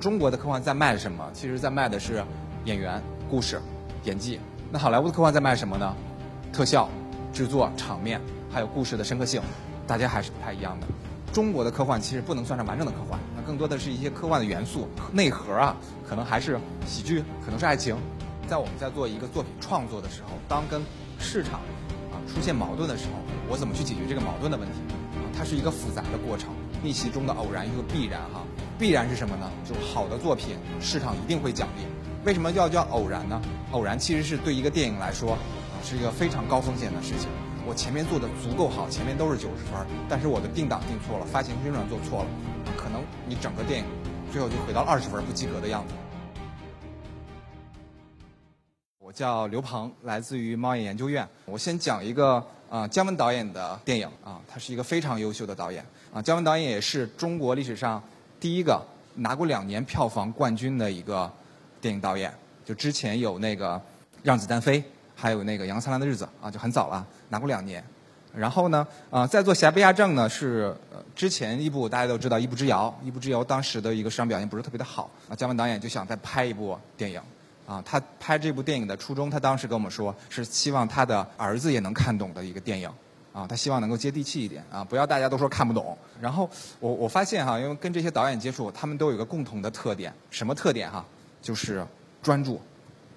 中国的科幻在卖什么？其实在卖的是演员、故事、演技。那好莱坞的科幻在卖什么呢？特效、制作、场面，还有故事的深刻性，大家还是不太一样的。中国的科幻其实不能算是完整的科幻，那更多的是一些科幻的元素内核啊，可能还是喜剧，可能是爱情。在我们在做一个作品创作的时候，当跟市场啊出现矛盾的时候，我怎么去解决这个矛盾的问题？啊，它是一个复杂的过程，逆袭中的偶然一个必然哈。必然是什么呢？就是好的作品市场一定会奖励。为什么要叫偶然呢？偶然其实是对一个电影来说是一个非常高风险的事情。我前面做的足够好，前面都是九十分，但是我的定档定错了，发行宣传做错了，可能你整个电影最后就回到了二十分不及格的样子。我叫刘鹏，来自于猫眼研究院。我先讲一个啊姜文导演的电影啊，他是一个非常优秀的导演啊。姜文导演也是中国历史上第一个拿过两年票房冠军的一个电影导演。就之前有那个《让子弹飞》。还有那个《阳光灿烂的日子》啊，就很早了，拿过两年。然后呢，啊，在做《侠不压正》呢，是之前一部大家都知道《一步之遥》，《一步之遥》当时的一个市场表现不是特别的好，啊，姜文导演就想再拍一部电影，啊，他拍这部电影的初衷，他当时跟我们说是希望他的儿子也能看懂的一个电影，啊，他希望能够接地气一点，啊，不要大家都说看不懂。然后我我发现哈，因为跟这些导演接触，他们都有一个共同的特点，什么特点哈？就是专注，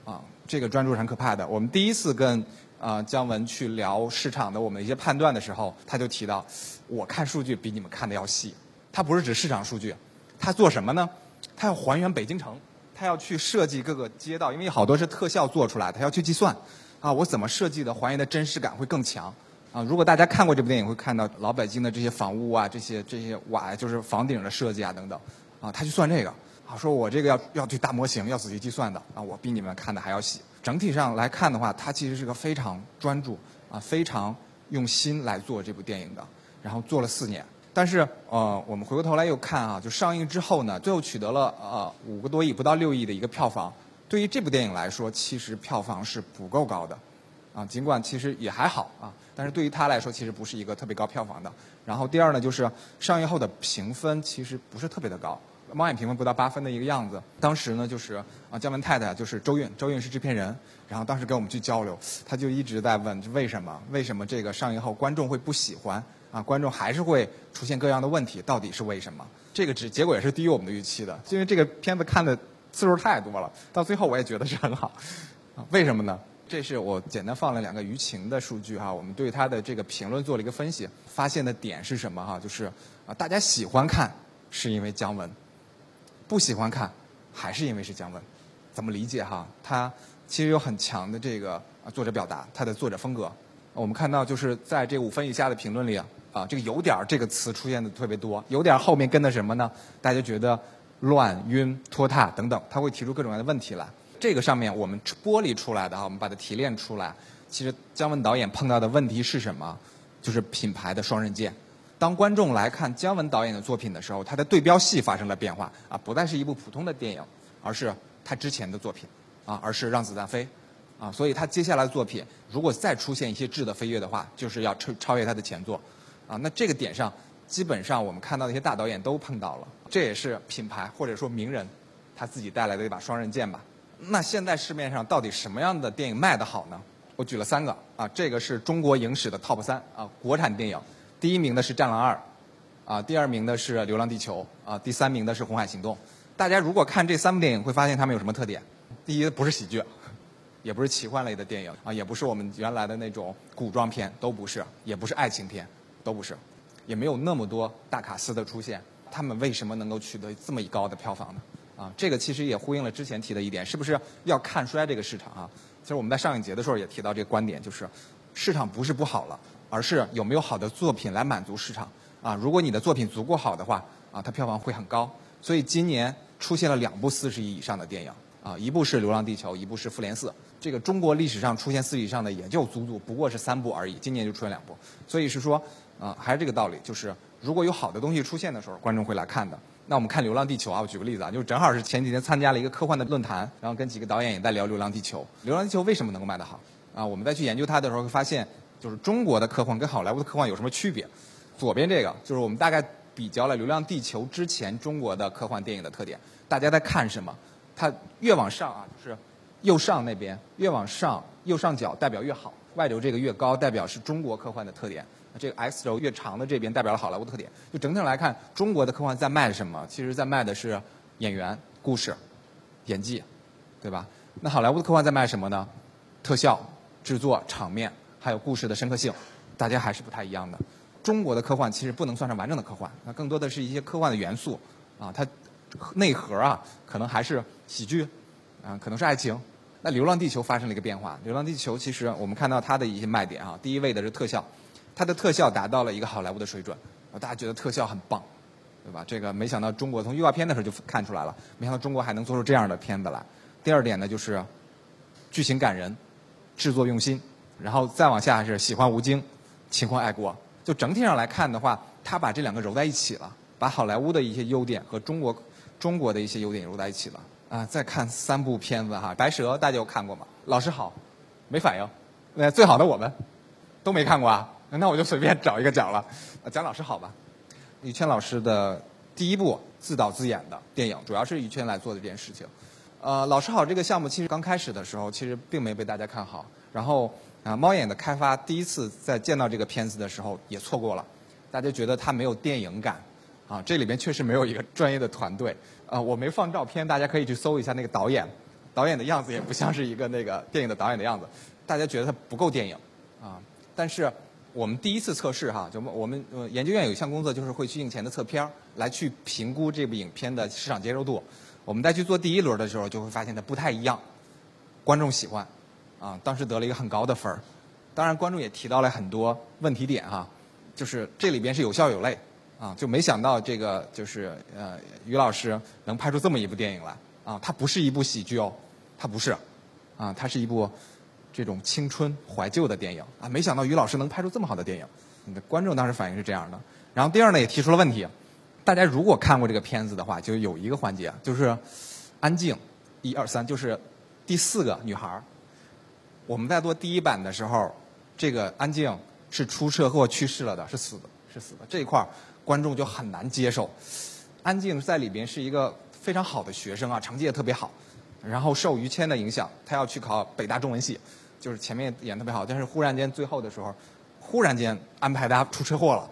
啊。这个专注是很可怕的。我们第一次跟啊姜文去聊市场的我们一些判断的时候，他就提到，我看数据比你们看的要细。他不是指市场数据，他做什么呢？他要还原北京城，他要去设计各个街道，因为好多是特效做出来的，他要去计算，啊，我怎么设计的还原的真实感会更强？啊，如果大家看过这部电影，会看到老北京的这些房屋啊，这些这些瓦就是房顶的设计啊等等，啊，他去算这个。啊，说我这个要要对大模型要仔细计算的啊，我比你们看的还要细。整体上来看的话，他其实是个非常专注啊，非常用心来做这部电影的。然后做了四年，但是呃，我们回过头来又看啊，就上映之后呢，最后取得了呃五个多亿，不到六亿的一个票房。对于这部电影来说，其实票房是不够高的，啊，尽管其实也还好啊，但是对于他来说，其实不是一个特别高票房的。然后第二呢，就是上映后的评分其实不是特别的高。猫眼评分不到八分的一个样子。当时呢，就是啊，姜文太太就是周韵，周韵是制片人。然后当时跟我们去交流，他就一直在问为什么？为什么这个上映后观众会不喜欢？啊，观众还是会出现各样的问题，到底是为什么？这个只结果也是低于我们的预期的，因为这个片子看的次数太多了。到最后我也觉得是很好，啊，为什么呢？这是我简单放了两个舆情的数据哈，我们对他的这个评论做了一个分析，发现的点是什么哈？就是啊，大家喜欢看是因为姜文。不喜欢看，还是因为是姜文，怎么理解哈？他其实有很强的这个作者表达，他的作者风格。我们看到就是在这五分以下的评论里啊，啊，这个有点儿这个词出现的特别多，有点儿后面跟的什么呢？大家觉得乱、晕、拖沓等等，他会提出各种各样的问题来。这个上面我们剥离出来的哈，我们把它提炼出来。其实姜文导演碰到的问题是什么？就是品牌的双刃剑。当观众来看姜文导演的作品的时候，他的对标戏发生了变化啊，不再是一部普通的电影，而是他之前的作品啊，而是《让子弹飞》啊，所以他接下来的作品如果再出现一些质的飞跃的话，就是要超超越他的前作啊。那这个点上，基本上我们看到的一些大导演都碰到了，这也是品牌或者说名人他自己带来的一把双刃剑吧。那现在市面上到底什么样的电影卖得好呢？我举了三个啊，这个是中国影史的 top 三啊，国产电影。第一名的是《战狼二》，啊，第二名的是《流浪地球》，啊，第三名的是《红海行动》。大家如果看这三部电影，会发现它们有什么特点？第一，不是喜剧，也不是奇幻类的电影，啊，也不是我们原来的那种古装片，都不是，也不是爱情片，都不是，也没有那么多大卡司的出现。他们为什么能够取得这么一高的票房呢？啊，这个其实也呼应了之前提的一点，是不是要看衰这个市场啊？其实我们在上影节的时候也提到这个观点，就是市场不是不好了。而是有没有好的作品来满足市场啊？如果你的作品足够好的话啊，它票房会很高。所以今年出现了两部四十亿以上的电影啊，一部是《流浪地球》，一部是《复联四》。这个中国历史上出现四十以上的也就足足不过是三部而已，今年就出现两部。所以是说啊，还是这个道理，就是如果有好的东西出现的时候，观众会来看的。那我们看《流浪地球》啊，我举个例子啊，就是正好是前几天参加了一个科幻的论坛，然后跟几个导演也在聊《流浪地球》。《流浪地球》为什么能够卖得好啊？我们再去研究它的时候会发现。就是中国的科幻跟好莱坞的科幻有什么区别？左边这个就是我们大概比较了《流浪地球》之前中国的科幻电影的特点，大家在看什么。它越往上啊，就是右上那边越往上，右上角代表越好，外轴这个越高，代表是中国科幻的特点。这个 X 轴越长的这边代表了好莱坞特点。就整体上来看，中国的科幻在卖什么？其实在卖的是演员、故事、演技，对吧？那好莱坞的科幻在卖什么呢？特效、制作、场面，还有故事的深刻性，大家还是不太一样的。中国的科幻其实不能算是完整的科幻，那更多的是一些科幻的元素啊，它内核啊，可能还是喜剧，啊，可能是爱情。那《流浪地球》发生了一个变化，《流浪地球》其实我们看到它的一些卖点啊，第一位的是特效，它的特效达到了一个好莱坞的水准，大家觉得特效很棒，对吧？这个没想到中国从预告片的时候就看出来了，没想到中国还能做出这样的片子来。第二点呢，就是剧情感人，制作用心，然后再往下是喜欢吴京，情怀爱国。就整体上来看的话，他把这两个揉在一起了，把好莱坞的一些优点和中国中国的一些优点揉在一起了。啊，再看三部片子哈，《白蛇》大家有看过吗？老师好，没反应。那最好的我们都没看过啊，那我就随便找一个讲了。讲老师好吧？于谦老师的第一部自导自演的电影，主要是于谦来做的这件事情。呃，老师好这个项目其实刚开始的时候，其实并没被大家看好。然后。啊，猫眼的开发第一次在见到这个片子的时候也错过了，大家觉得它没有电影感，啊，这里边确实没有一个专业的团队，啊，我没放照片，大家可以去搜一下那个导演，导演的样子也不像是一个那个电影的导演的样子，大家觉得它不够电影，啊，但是我们第一次测试哈，就我们研究院有一项工作就是会去映前的测片来去评估这部影片的市场接受度，我们再去做第一轮的时候就会发现它不太一样，观众喜欢。啊，当时得了一个很高的分儿，当然观众也提到了很多问题点哈，就是这里边是有笑有泪，啊，就没想到这个就是呃于老师能拍出这么一部电影来，啊，它不是一部喜剧哦，它不是，啊，它是一部这种青春怀旧的电影，啊，没想到于老师能拍出这么好的电影，你的观众当时反应是这样的，然后第二呢也提出了问题，大家如果看过这个片子的话，就有一个环节就是安静，一二三，就是第四个女孩儿。我们在做第一版的时候，这个安静是出车祸去世了的，是死的，是死的。这一块观众就很难接受。安静在里边是一个非常好的学生啊，成绩也特别好。然后受于谦的影响，他要去考北大中文系，就是前面演特别好，但是忽然间最后的时候，忽然间安排大家出车祸了，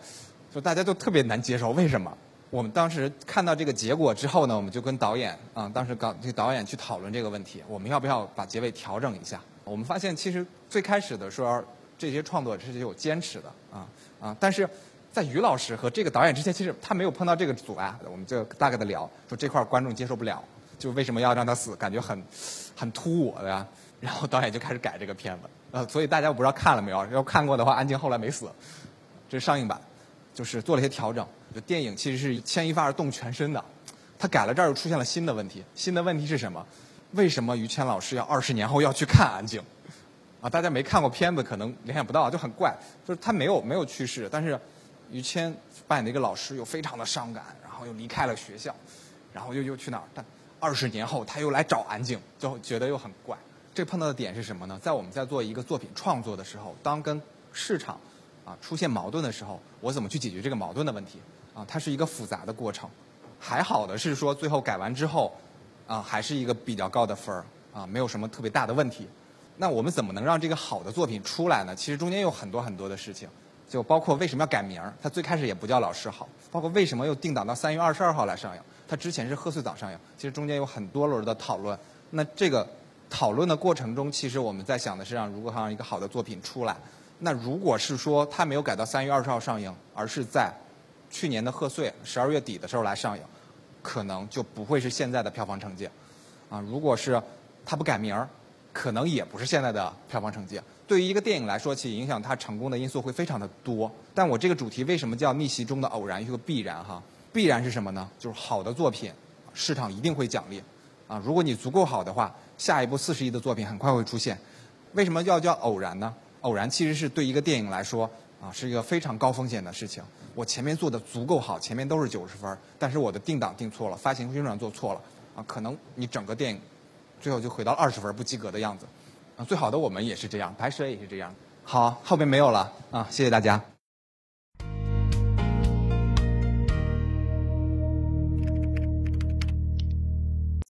就大家都特别难接受。为什么？我们当时看到这个结果之后呢，我们就跟导演啊，当时搞这个导演去讨论这个问题，我们要不要把结尾调整一下？我们发现，其实最开始的时候，这些创作是有坚持的啊啊！但是在于老师和这个导演之前，其实他没有碰到这个阻碍。我们就大概的聊，说这块观众接受不了，就为什么要让他死？感觉很很突兀的呀。然后导演就开始改这个片子，呃，所以大家我不知道看了没有？要看过的话，安静后来没死，这是上映版，就是做了些调整。就电影其实是牵一发而动全身的，他改了这儿又出现了新的问题。新的问题是什么？为什么于谦老师要二十年后要去看《安静》？啊，大家没看过片子，可能联想不到，就很怪。就是他没有没有去世，但是于谦扮演的一个老师又非常的伤感，然后又离开了学校，然后又又去哪儿？但二十年后他又来找安静，就觉得又很怪。这碰到的点是什么呢？在我们在做一个作品创作的时候，当跟市场啊出现矛盾的时候，我怎么去解决这个矛盾的问题？啊，它是一个复杂的过程。还好的是说，最后改完之后。啊，还是一个比较高的分儿啊，没有什么特别大的问题。那我们怎么能让这个好的作品出来呢？其实中间有很多很多的事情，就包括为什么要改名儿？它最开始也不叫《老师好》，包括为什么又定档到三月二十二号来上映？它之前是贺岁档上映。其实中间有很多轮的讨论。那这个讨论的过程中，其实我们在想的是让如何让一个好的作品出来。那如果是说它没有改到三月二十号上映，而是在去年的贺岁十二月底的时候来上映。可能就不会是现在的票房成绩，啊，如果是他不改名儿，可能也不是现在的票房成绩。对于一个电影来说，其实影响它成功的因素会非常的多。但我这个主题为什么叫逆袭中的偶然与必然？哈，必然是什么呢？就是好的作品，市场一定会奖励。啊，如果你足够好的话，下一部四十亿的作品很快会出现。为什么要叫偶然呢？偶然其实是对一个电影来说。啊，是一个非常高风险的事情。我前面做的足够好，前面都是九十分，但是我的定档定错了，发行宣传做错了，啊，可能你整个电影最后就回到二十分不及格的样子。啊，最好的我们也是这样，白蛇也是这样。好，后边没有了啊，谢谢大家。